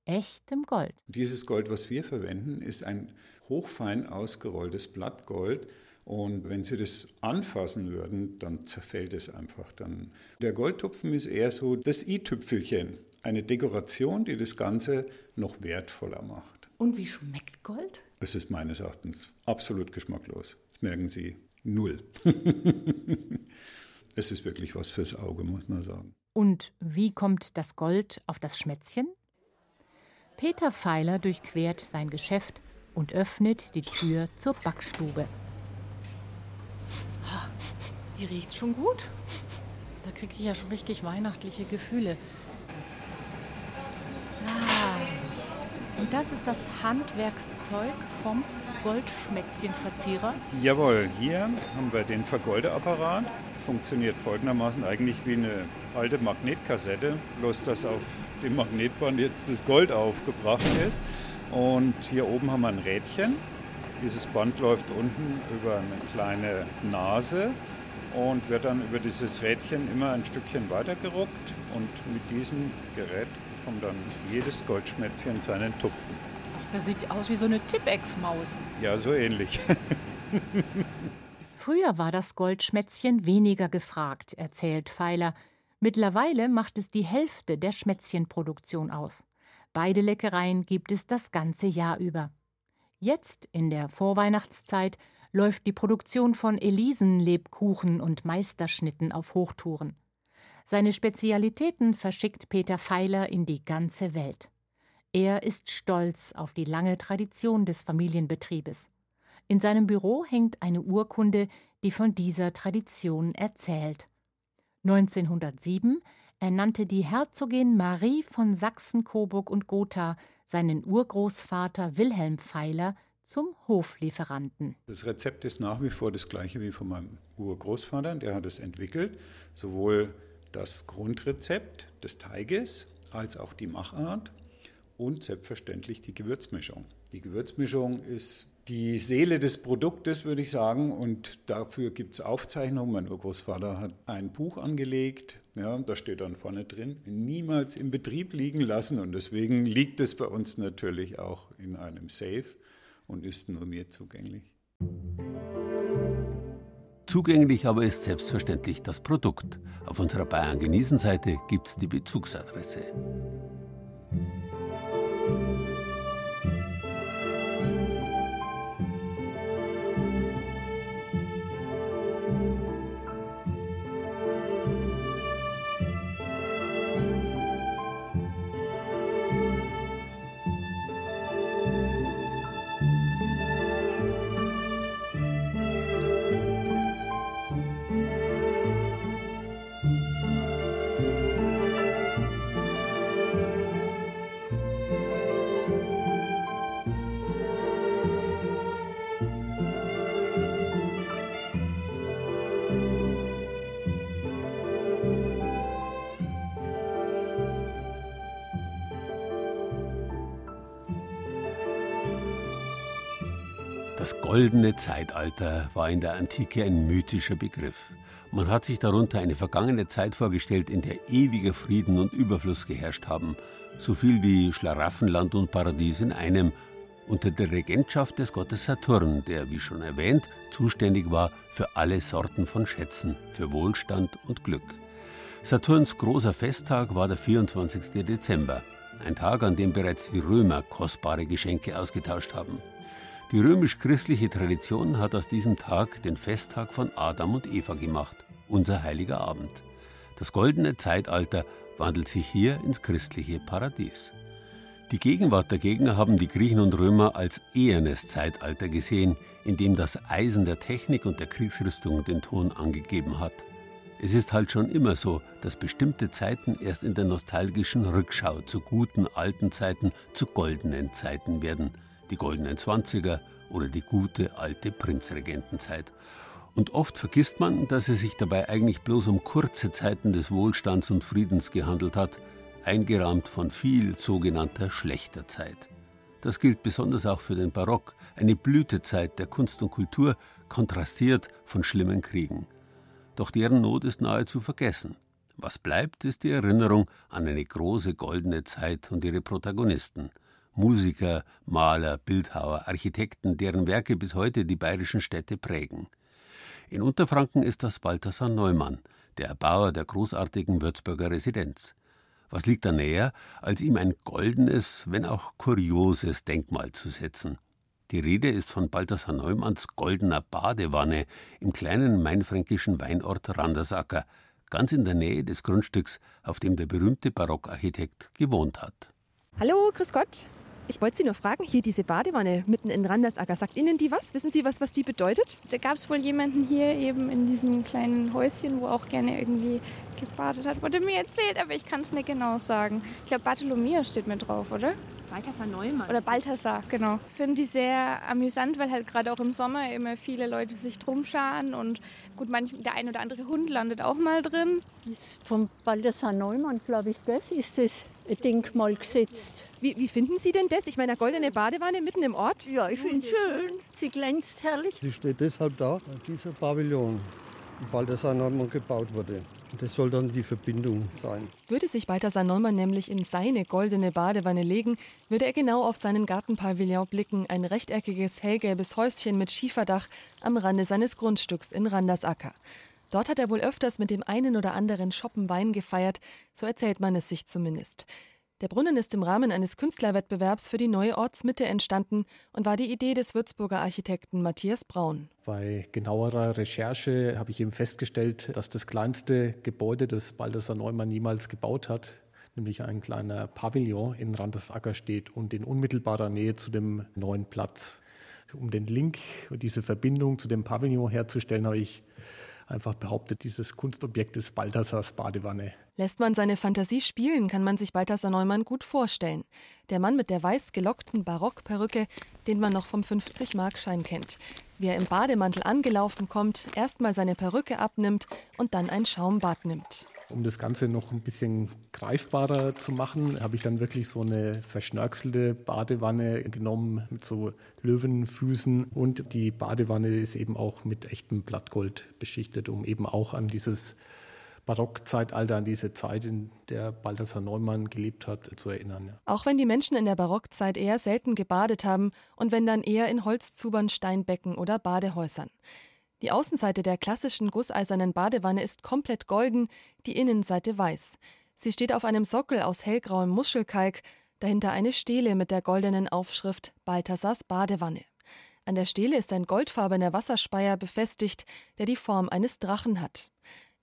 Echtem Gold. Dieses Gold, was wir verwenden, ist ein hochfein ausgerolltes Blattgold. Und wenn Sie das anfassen würden, dann zerfällt es einfach dann. Der Goldtupfen ist eher so das i-Tüpfelchen, eine Dekoration, die das Ganze noch wertvoller macht. Und wie schmeckt Gold? Es ist meines Erachtens absolut geschmacklos. Das merken Sie null. es ist wirklich was fürs Auge, muss man sagen. Und wie kommt das Gold auf das Schmätzchen? Peter Pfeiler durchquert sein Geschäft und öffnet die Tür zur Backstube. Die riecht schon gut. Da kriege ich ja schon richtig weihnachtliche Gefühle. Ah, und das ist das Handwerkszeug vom Goldschmätzchenverzieher? Jawohl, hier haben wir den Vergoldeapparat. Funktioniert folgendermaßen eigentlich wie eine alte Magnetkassette, bloß dass auf dem Magnetband jetzt das Gold aufgebracht ist. Und hier oben haben wir ein Rädchen. Dieses Band läuft unten über eine kleine Nase und wird dann über dieses Rädchen immer ein Stückchen weitergerockt. Und mit diesem Gerät bekommt dann jedes Goldschmätzchen seinen Tupfen. Das sieht aus wie so eine Tippex-Maus. Ja, so ähnlich. Früher war das Goldschmätzchen weniger gefragt, erzählt Pfeiler. Mittlerweile macht es die Hälfte der Schmätzchenproduktion aus. Beide Leckereien gibt es das ganze Jahr über. Jetzt, in der Vorweihnachtszeit, läuft die Produktion von Elisenlebkuchen und Meisterschnitten auf Hochtouren. Seine Spezialitäten verschickt Peter Pfeiler in die ganze Welt. Er ist stolz auf die lange Tradition des Familienbetriebes. In seinem Büro hängt eine Urkunde, die von dieser Tradition erzählt. 1907 ernannte die Herzogin Marie von Sachsen-Coburg und Gotha seinen Urgroßvater Wilhelm Pfeiler zum Hoflieferanten. Das Rezept ist nach wie vor das gleiche wie von meinem Urgroßvater, der hat es entwickelt, sowohl das Grundrezept des Teiges als auch die Machart und selbstverständlich die Gewürzmischung. Die Gewürzmischung ist die Seele des Produktes, würde ich sagen, und dafür gibt es Aufzeichnungen. Mein Urgroßvater hat ein Buch angelegt, ja, da steht dann vorne drin, niemals im Betrieb liegen lassen und deswegen liegt es bei uns natürlich auch in einem Safe und ist nur mir zugänglich. Zugänglich aber ist selbstverständlich das Produkt. Auf unserer Bayern genießen Seite gibt es die Bezugsadresse. Goldene Zeitalter war in der Antike ein mythischer Begriff. Man hat sich darunter eine vergangene Zeit vorgestellt, in der ewiger Frieden und Überfluss geherrscht haben, so viel wie Schlaraffenland und Paradies in einem, unter der Regentschaft des Gottes Saturn, der, wie schon erwähnt, zuständig war für alle Sorten von Schätzen, für Wohlstand und Glück. Saturns großer Festtag war der 24. Dezember, ein Tag, an dem bereits die Römer kostbare Geschenke ausgetauscht haben. Die römisch-christliche Tradition hat aus diesem Tag den Festtag von Adam und Eva gemacht, unser heiliger Abend. Das goldene Zeitalter wandelt sich hier ins christliche Paradies. Die Gegenwart der Gegner haben die Griechen und Römer als ehernes Zeitalter gesehen, in dem das Eisen der Technik und der Kriegsrüstung den Ton angegeben hat. Es ist halt schon immer so, dass bestimmte Zeiten erst in der nostalgischen Rückschau zu guten alten Zeiten zu goldenen Zeiten werden – die goldenen Zwanziger oder die gute alte Prinzregentenzeit. Und oft vergisst man, dass es sich dabei eigentlich bloß um kurze Zeiten des Wohlstands und Friedens gehandelt hat, eingerahmt von viel sogenannter schlechter Zeit. Das gilt besonders auch für den Barock, eine Blütezeit der Kunst und Kultur, kontrastiert von schlimmen Kriegen. Doch deren Not ist nahezu vergessen. Was bleibt, ist die Erinnerung an eine große goldene Zeit und ihre Protagonisten – Musiker, Maler, Bildhauer, Architekten, deren Werke bis heute die bayerischen Städte prägen. In Unterfranken ist das Balthasar Neumann, der Erbauer der großartigen Würzburger Residenz. Was liegt da näher, als ihm ein goldenes, wenn auch kurioses Denkmal zu setzen? Die Rede ist von Balthasar Neumanns goldener Badewanne im kleinen mainfränkischen Weinort Randersacker, ganz in der Nähe des Grundstücks, auf dem der berühmte Barockarchitekt gewohnt hat. Hallo, grüß Gott. Ich wollte Sie nur fragen, hier diese Badewanne mitten in Randersacker, sagt Ihnen die was? Wissen Sie was, was die bedeutet? Da gab es wohl jemanden hier eben in diesem kleinen Häuschen, wo auch gerne irgendwie gebadet hat. Wurde mir erzählt, aber ich kann es nicht genau sagen. Ich glaube, Bartholomew steht mit drauf, oder? Balthasar Neumann. Oder Balthasar, genau. Finde die sehr amüsant, weil halt gerade auch im Sommer immer viele Leute sich drum scharen und gut, manch, der ein oder andere Hund landet auch mal drin. Ist von Balthasar Neumann, glaube ich, gell? ist das Denkmal gesetzt. Wie, wie, finden Sie denn das? Ich meine, eine goldene Badewanne mitten im Ort? Ja, ich finde es schön. Sie glänzt herrlich. Sie steht deshalb da, weil dieser Pavillon in Balthasar Neumann gebaut wurde. Das soll dann die Verbindung sein. Würde sich Balthasar Neumann nämlich in seine goldene Badewanne legen, würde er genau auf seinen Gartenpavillon blicken, ein rechteckiges, hellgelbes Häuschen mit Schieferdach am Rande seines Grundstücks in Randersacker. Dort hat er wohl öfters mit dem einen oder anderen Schoppen Wein gefeiert, so erzählt man es sich zumindest. Der Brunnen ist im Rahmen eines Künstlerwettbewerbs für die neue Ortsmitte entstanden und war die Idee des Würzburger Architekten Matthias Braun. Bei genauerer Recherche habe ich eben festgestellt, dass das kleinste Gebäude, das Balthasar Neumann niemals gebaut hat, nämlich ein kleiner Pavillon in Randesacker steht und in unmittelbarer Nähe zu dem neuen Platz. Um den Link, diese Verbindung zu dem Pavillon herzustellen, habe ich einfach behauptet, dieses Kunstobjekt ist Balthasars Badewanne. Lässt man seine Fantasie spielen, kann man sich Balthasar Neumann gut vorstellen. Der Mann mit der weiß gelockten Barockperücke, den man noch vom 50-Markschein kennt. Wie er im Bademantel angelaufen kommt, erstmal seine Perücke abnimmt und dann ein Schaumbad nimmt. Um das Ganze noch ein bisschen greifbarer zu machen, habe ich dann wirklich so eine verschnörkelte Badewanne genommen mit so Löwenfüßen und die Badewanne ist eben auch mit echtem Blattgold beschichtet, um eben auch an dieses Barockzeitalter, an diese Zeit, in der Balthasar Neumann gelebt hat, zu erinnern. Auch wenn die Menschen in der Barockzeit eher selten gebadet haben und wenn dann eher in Holzzubern, Steinbecken oder Badehäusern. Die Außenseite der klassischen gusseisernen Badewanne ist komplett golden, die Innenseite weiß. Sie steht auf einem Sockel aus hellgrauem Muschelkalk, dahinter eine Stele mit der goldenen Aufschrift Balthasars Badewanne. An der Stele ist ein goldfarbener Wasserspeier befestigt, der die Form eines Drachen hat.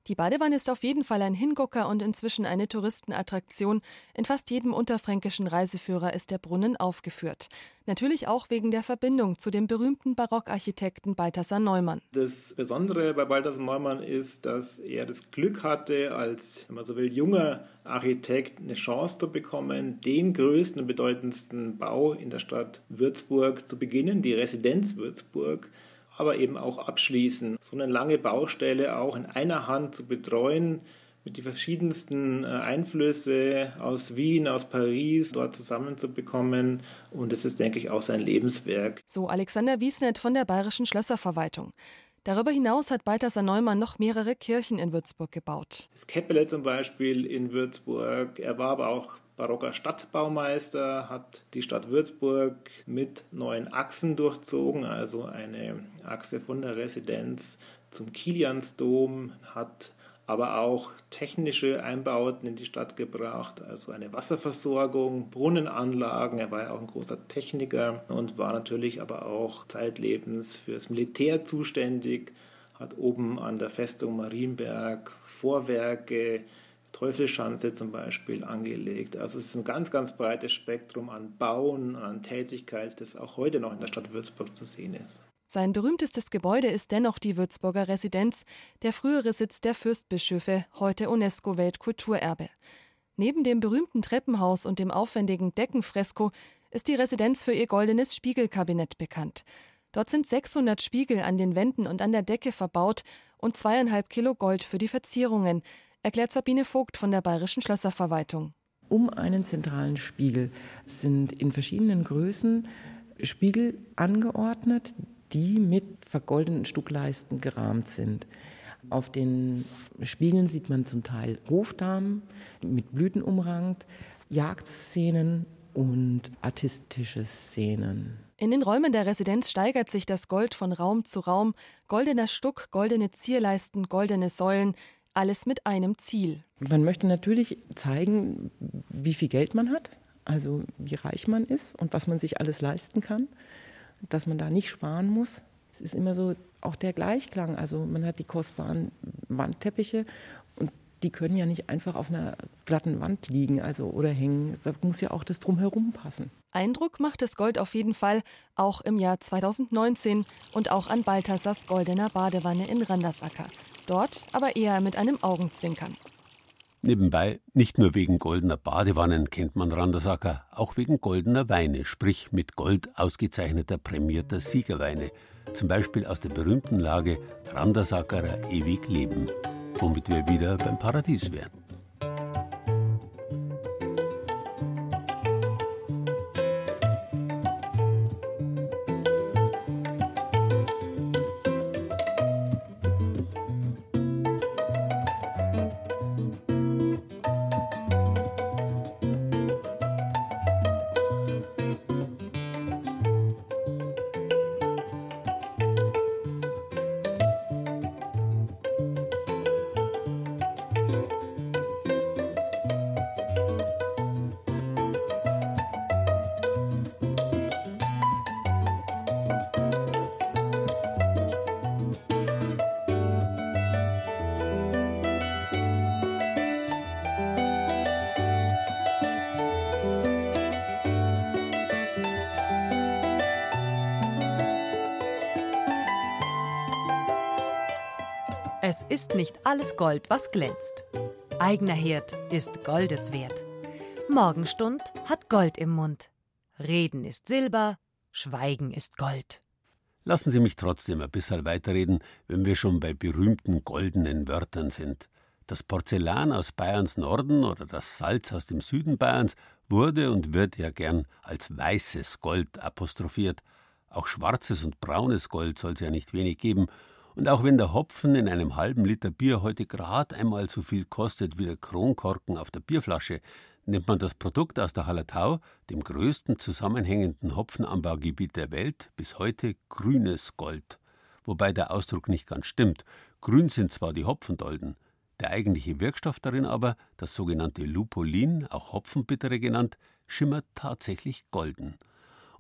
Die Badewanne ist auf jeden Fall ein Hingucker und inzwischen eine Touristenattraktion. In fast jedem unterfränkischen Reiseführer ist der Brunnen aufgeführt. Natürlich auch wegen der Verbindung zu dem berühmten Barockarchitekten Balthasar Neumann. Das Besondere bei Balthasar Neumann ist, dass er das Glück hatte, als, wenn man so will, junger Architekt eine Chance zu bekommen, den größten und bedeutendsten Bau in der Stadt Würzburg zu beginnen, die Residenz Würzburg aber eben auch abschließen. So eine lange Baustelle auch in einer Hand zu betreuen, mit den verschiedensten äh, Einflüsse aus Wien, aus Paris dort zusammenzubekommen. Und es ist, denke ich, auch sein Lebenswerk. So Alexander Wiesnet von der Bayerischen Schlösserverwaltung. Darüber hinaus hat Balthasar Neumann noch mehrere Kirchen in Würzburg gebaut. Das Keppele zum Beispiel in Würzburg. Er war aber auch barocker Stadtbaumeister, hat die Stadt Würzburg mit neuen Achsen durchzogen, also eine Achse von der Residenz zum Kiliansdom, hat aber auch technische Einbauten in die Stadt gebracht, also eine Wasserversorgung, Brunnenanlagen. Er war ja auch ein großer Techniker und war natürlich aber auch zeitlebens fürs Militär zuständig, hat oben an der Festung Marienberg Vorwerke, Teufelsschanze zum Beispiel angelegt. Also es ist ein ganz, ganz breites Spektrum an Bauen, an Tätigkeit, das auch heute noch in der Stadt Würzburg zu sehen ist. Sein berühmtestes Gebäude ist dennoch die Würzburger Residenz, der frühere Sitz der Fürstbischöfe, heute UNESCO-Weltkulturerbe. Neben dem berühmten Treppenhaus und dem aufwendigen Deckenfresko ist die Residenz für ihr goldenes Spiegelkabinett bekannt. Dort sind 600 Spiegel an den Wänden und an der Decke verbaut und zweieinhalb Kilo Gold für die Verzierungen, erklärt Sabine Vogt von der Bayerischen Schlösserverwaltung. Um einen zentralen Spiegel sind in verschiedenen Größen Spiegel angeordnet, die mit vergoldeten Stuckleisten gerahmt sind. Auf den Spiegeln sieht man zum Teil Hofdamen mit Blüten umrankt, Jagdszenen und artistische Szenen. In den Räumen der Residenz steigert sich das Gold von Raum zu Raum. Goldener Stuck, goldene Zierleisten, goldene Säulen, alles mit einem Ziel. Man möchte natürlich zeigen, wie viel Geld man hat, also wie reich man ist und was man sich alles leisten kann dass man da nicht sparen muss. Es ist immer so auch der Gleichklang. Also man hat die kostbaren Wandteppiche und die können ja nicht einfach auf einer glatten Wand liegen also, oder hängen. Da muss ja auch das drumherum passen. Eindruck macht das Gold auf jeden Fall, auch im Jahr 2019 und auch an Balthasars goldener Badewanne in Randersacker. Dort aber eher mit einem Augenzwinkern. Nebenbei, nicht nur wegen goldener Badewannen kennt man Randersacker, auch wegen goldener Weine, sprich mit Gold ausgezeichneter prämierter Siegerweine, zum Beispiel aus der berühmten Lage Randersackerer ewig leben, womit wir wieder beim Paradies wären. Alles Gold, was glänzt. Eigener Herd ist Goldes wert. Morgenstund hat Gold im Mund. Reden ist Silber, Schweigen ist Gold. Lassen Sie mich trotzdem ein bisschen weiterreden, wenn wir schon bei berühmten goldenen Wörtern sind. Das Porzellan aus Bayerns Norden oder das Salz aus dem Süden Bayerns wurde und wird ja gern als weißes Gold apostrophiert. Auch schwarzes und braunes Gold soll es ja nicht wenig geben, und auch wenn der Hopfen in einem halben Liter Bier heute grad einmal so viel kostet wie der Kronkorken auf der Bierflasche, nennt man das Produkt aus der Hallertau, dem größten zusammenhängenden Hopfenanbaugebiet der Welt, bis heute grünes Gold. Wobei der Ausdruck nicht ganz stimmt. Grün sind zwar die Hopfendolden, der eigentliche Wirkstoff darin aber, das sogenannte Lupulin, auch Hopfenbittere genannt, schimmert tatsächlich golden.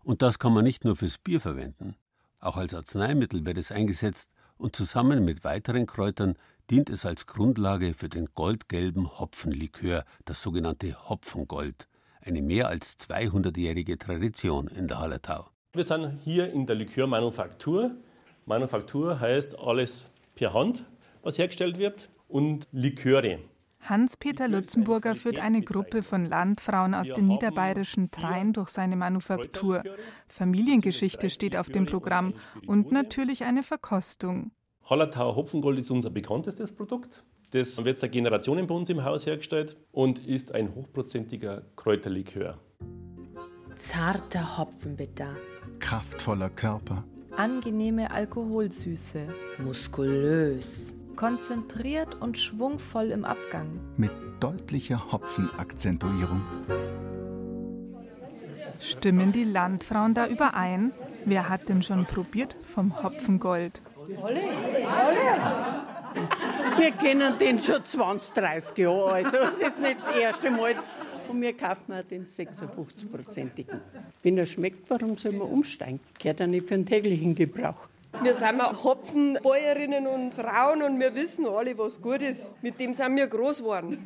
Und das kann man nicht nur fürs Bier verwenden. Auch als Arzneimittel wird es eingesetzt, und zusammen mit weiteren Kräutern dient es als Grundlage für den goldgelben Hopfenlikör, das sogenannte Hopfengold, eine mehr als 200-jährige Tradition in der Hallertau. Wir sind hier in der Likörmanufaktur. Manufaktur heißt alles per Hand, was hergestellt wird, und Liköre. Hans-Peter Lutzenburger führt eine Gruppe von Landfrauen aus den niederbayerischen Trein durch seine Manufaktur. Familiengeschichte steht auf dem Programm und natürlich eine Verkostung. Hallertauer Hopfengold ist unser bekanntestes Produkt. Das wird seit Generationen bei uns im Haus hergestellt und ist ein hochprozentiger Kräuterlikör. Zarter Hopfenbitter. Kraftvoller Körper. Angenehme Alkoholsüße. Muskulös. Konzentriert und schwungvoll im Abgang. Mit deutlicher Hopfenakzentuierung. Stimmen die Landfrauen da überein? Wer hat denn schon probiert vom Hopfengold? Alle, alle. Wir kennen den schon 20, 30 Jahre, also das ist nicht das erste Mal. Und wir kaufen auch den 56-prozentigen. Wenn er schmeckt, warum soll man umsteigen? Gehört er nicht für den täglichen Gebrauch. Wir sind Hopfenbäuerinnen und Frauen und wir wissen alle, was gut ist. Mit dem sind wir groß geworden.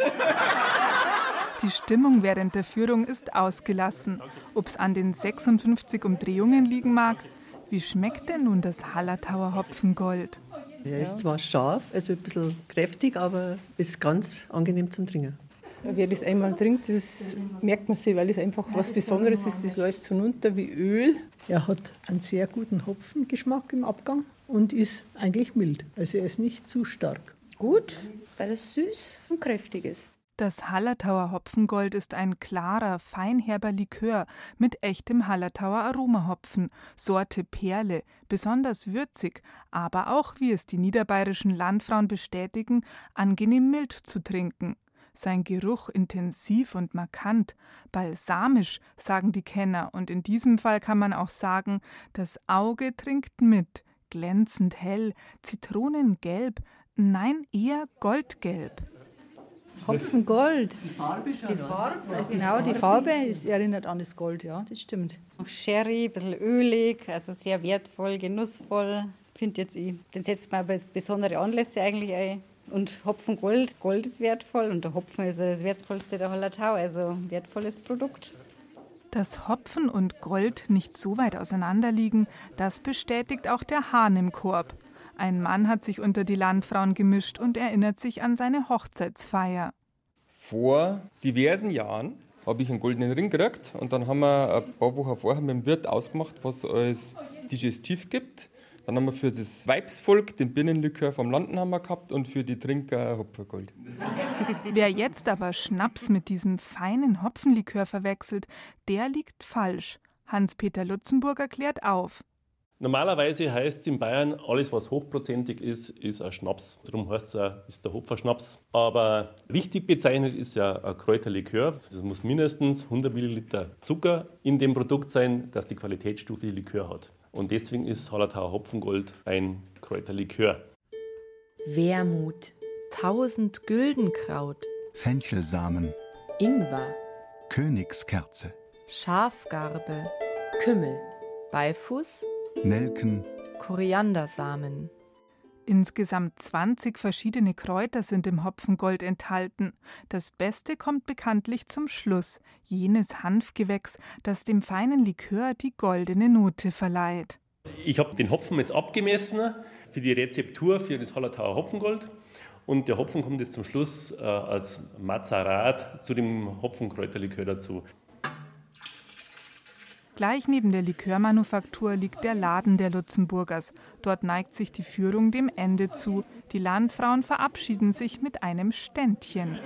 Die Stimmung während der Führung ist ausgelassen. Ob es an den 56 Umdrehungen liegen mag, wie schmeckt denn nun das Hallertauer Hopfengold? Er ist zwar scharf, also ein bisschen kräftig, aber ist ganz angenehm zum Trinken. Wer das einmal trinkt, das merkt man sich, weil es einfach was Besonderes ist. Das läuft so runter wie Öl. Er hat einen sehr guten Hopfengeschmack im Abgang und ist eigentlich mild. Also er ist nicht zu stark. Gut, weil es süß und kräftig ist. Das Hallertauer Hopfengold ist ein klarer, feinherber Likör mit echtem Hallertauer Aromahopfen, Sorte Perle, besonders würzig, aber auch, wie es die niederbayerischen Landfrauen bestätigen, angenehm mild zu trinken. Sein Geruch intensiv und markant, balsamisch, sagen die Kenner, und in diesem Fall kann man auch sagen, das Auge trinkt mit, glänzend hell, zitronengelb, nein, eher goldgelb. Hopfengold. Die Farbe schon. Die Farbe, genau, die Farbe ist, erinnert an das Gold, ja, das stimmt. Sherry, ein bisschen ölig, also sehr wertvoll, genussvoll. Ich finde jetzt, ich, den setzt man bei besondere Anlässe eigentlich ein. Und Hopfengold, Gold ist wertvoll und der Hopfen ist das wertvollste der Hallertau, also ein wertvolles Produkt. Dass Hopfen und Gold nicht so weit auseinander liegen, das bestätigt auch der Hahn im Korb. Ein Mann hat sich unter die Landfrauen gemischt und erinnert sich an seine Hochzeitsfeier. Vor diversen Jahren habe ich einen goldenen Ring gekriegt und dann haben wir ein paar Wochen vorher mit dem Wirt ausgemacht, was es als Digestiv gibt. Dann haben wir für das Weibsvolk den Binnenlikör vom Landenhammer gehabt und für die Trinker Hopfergold. Wer jetzt aber Schnaps mit diesem feinen Hopfenlikör verwechselt, der liegt falsch. Hans-Peter Lutzenburger klärt auf. Normalerweise heißt es in Bayern, alles was hochprozentig ist, ist ein Schnaps. Darum heißt es auch, ist der Hopferschnaps. Aber richtig bezeichnet ist ja ein Kräuterlikör. Es muss mindestens 100 Milliliter Zucker in dem Produkt sein, dass die Qualitätsstufe Likör hat. Und deswegen ist Hallertauer Hopfengold ein Kräuterlikör. Wermut. Tausend Güldenkraut. Fenchelsamen. Ingwer. Königskerze. Schafgarbe. Kümmel. Beifuß. Nelken. Koriandersamen. Insgesamt 20 verschiedene Kräuter sind im Hopfengold enthalten. Das Beste kommt bekanntlich zum Schluss, jenes Hanfgewächs, das dem feinen Likör die goldene Note verleiht. Ich habe den Hopfen jetzt abgemessen für die Rezeptur für das Hallertauer Hopfengold. Und der Hopfen kommt jetzt zum Schluss äh, als Mazerat zu dem Hopfenkräuterlikör dazu. Gleich neben der Likörmanufaktur liegt der Laden der Lutzenburgers. Dort neigt sich die Führung dem Ende zu. Die Landfrauen verabschieden sich mit einem Ständchen.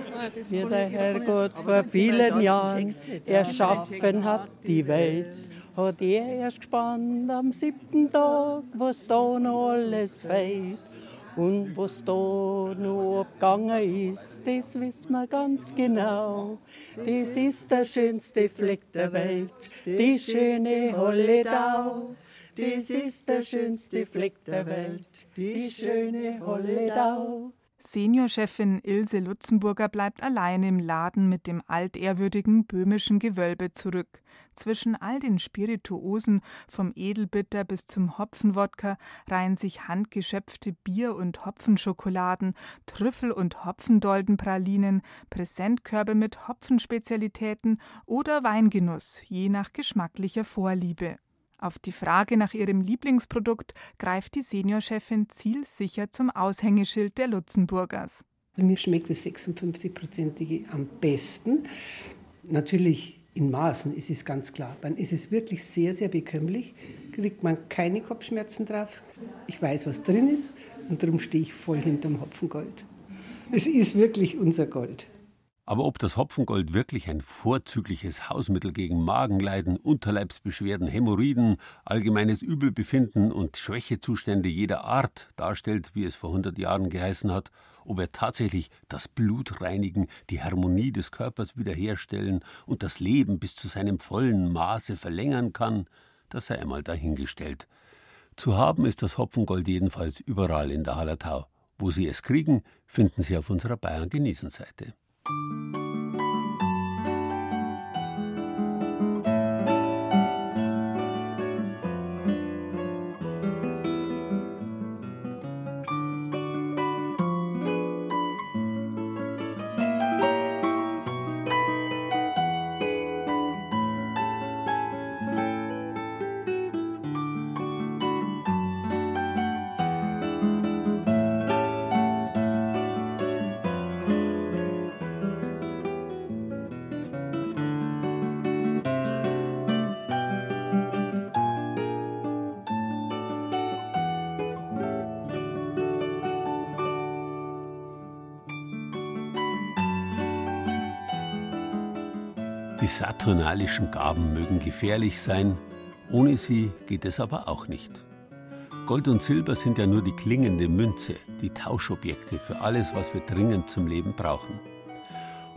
Wie der Herrgott vor vielen Jahren erschaffen hat die Welt, hat er erst gespannt am siebten Tag, was da noch alles fehlt. Und was da noch abgegangen ist, das wissen wir ganz genau. Das ist der schönste Fleck der Welt, die schöne Holledau. Das ist der schönste Fleck der Welt, die schöne Holledau. Seniorchefin Ilse Lutzenburger bleibt allein im Laden mit dem altehrwürdigen böhmischen Gewölbe zurück. Zwischen all den Spirituosen, vom Edelbitter bis zum Hopfenwodka, reihen sich handgeschöpfte Bier- und Hopfenschokoladen, Trüffel- und Hopfendoldenpralinen, Präsentkörbe mit Hopfenspezialitäten oder Weingenuss, je nach geschmacklicher Vorliebe. Auf die Frage nach ihrem Lieblingsprodukt greift die Seniorchefin zielsicher zum Aushängeschild der Lutzenburgers. Mir schmeckt das 56-prozentige am besten. Natürlich in Maßen, ist es ganz klar. Dann ist es wirklich sehr, sehr bekömmlich, kriegt man keine Kopfschmerzen drauf. Ich weiß, was drin ist und darum stehe ich voll hinterm Hopfengold. Es ist wirklich unser Gold. Aber ob das Hopfengold wirklich ein vorzügliches Hausmittel gegen Magenleiden, Unterleibsbeschwerden, Hämorrhoiden, allgemeines Übelbefinden und Schwächezustände jeder Art darstellt, wie es vor 100 Jahren geheißen hat, ob er tatsächlich das Blut reinigen, die Harmonie des Körpers wiederherstellen und das Leben bis zu seinem vollen Maße verlängern kann, das sei einmal dahingestellt. Zu haben ist das Hopfengold jedenfalls überall in der Hallertau. Wo Sie es kriegen, finden Sie auf unserer Bayern saturnalischen Gaben mögen gefährlich sein, ohne sie geht es aber auch nicht. Gold und Silber sind ja nur die klingende Münze, die Tauschobjekte für alles, was wir dringend zum Leben brauchen.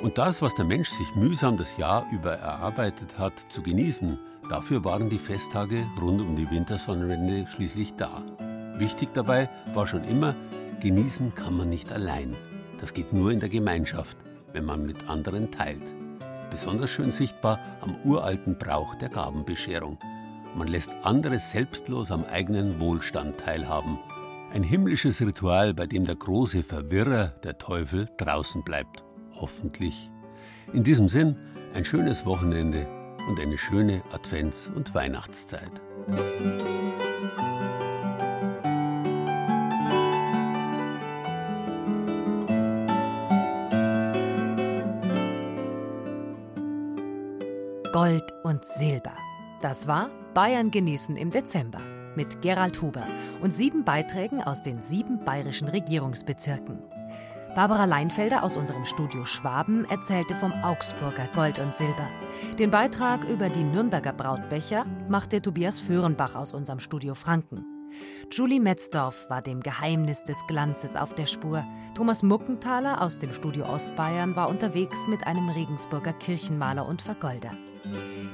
Und das, was der Mensch sich mühsam das Jahr über erarbeitet hat, zu genießen, dafür waren die Festtage rund um die Wintersonnenwende schließlich da. Wichtig dabei war schon immer, genießen kann man nicht allein. Das geht nur in der Gemeinschaft, wenn man mit anderen teilt besonders schön sichtbar am uralten Brauch der Gabenbescherung. Man lässt andere selbstlos am eigenen Wohlstand teilhaben. Ein himmlisches Ritual, bei dem der große Verwirrer, der Teufel, draußen bleibt. Hoffentlich. In diesem Sinn ein schönes Wochenende und eine schöne Advents- und Weihnachtszeit. Gold und Silber. Das war Bayern genießen im Dezember mit Gerald Huber und sieben Beiträgen aus den sieben bayerischen Regierungsbezirken. Barbara Leinfelder aus unserem Studio Schwaben erzählte vom Augsburger Gold und Silber. Den Beitrag über die Nürnberger Brautbecher machte Tobias Föhrenbach aus unserem Studio Franken. Julie Metzdorf war dem Geheimnis des Glanzes auf der Spur. Thomas Muckenthaler aus dem Studio Ostbayern war unterwegs mit einem Regensburger Kirchenmaler und Vergolder.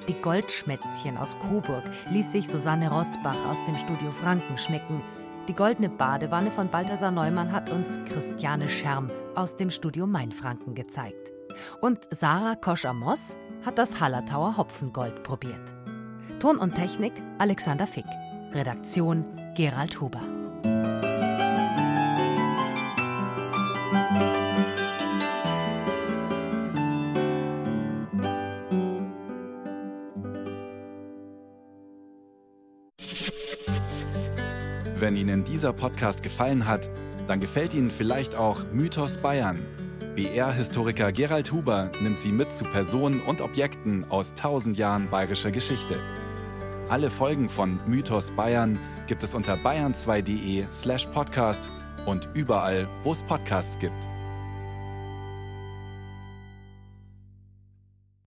Die Goldschmätzchen aus Coburg ließ sich Susanne Rosbach aus dem Studio Franken schmecken. Die goldene Badewanne von Balthasar Neumann hat uns Christiane Scherm aus dem Studio Mainfranken gezeigt. Und Sarah Kosch-Amos hat das Hallertauer Hopfengold probiert. Ton und Technik Alexander Fick. Redaktion Gerald Huber. Wenn Ihnen dieser Podcast gefallen hat, dann gefällt Ihnen vielleicht auch Mythos Bayern. BR-Historiker Gerald Huber nimmt Sie mit zu Personen und Objekten aus tausend Jahren bayerischer Geschichte. Alle Folgen von Mythos Bayern gibt es unter bayern2.de slash podcast und überall, wo es Podcasts gibt.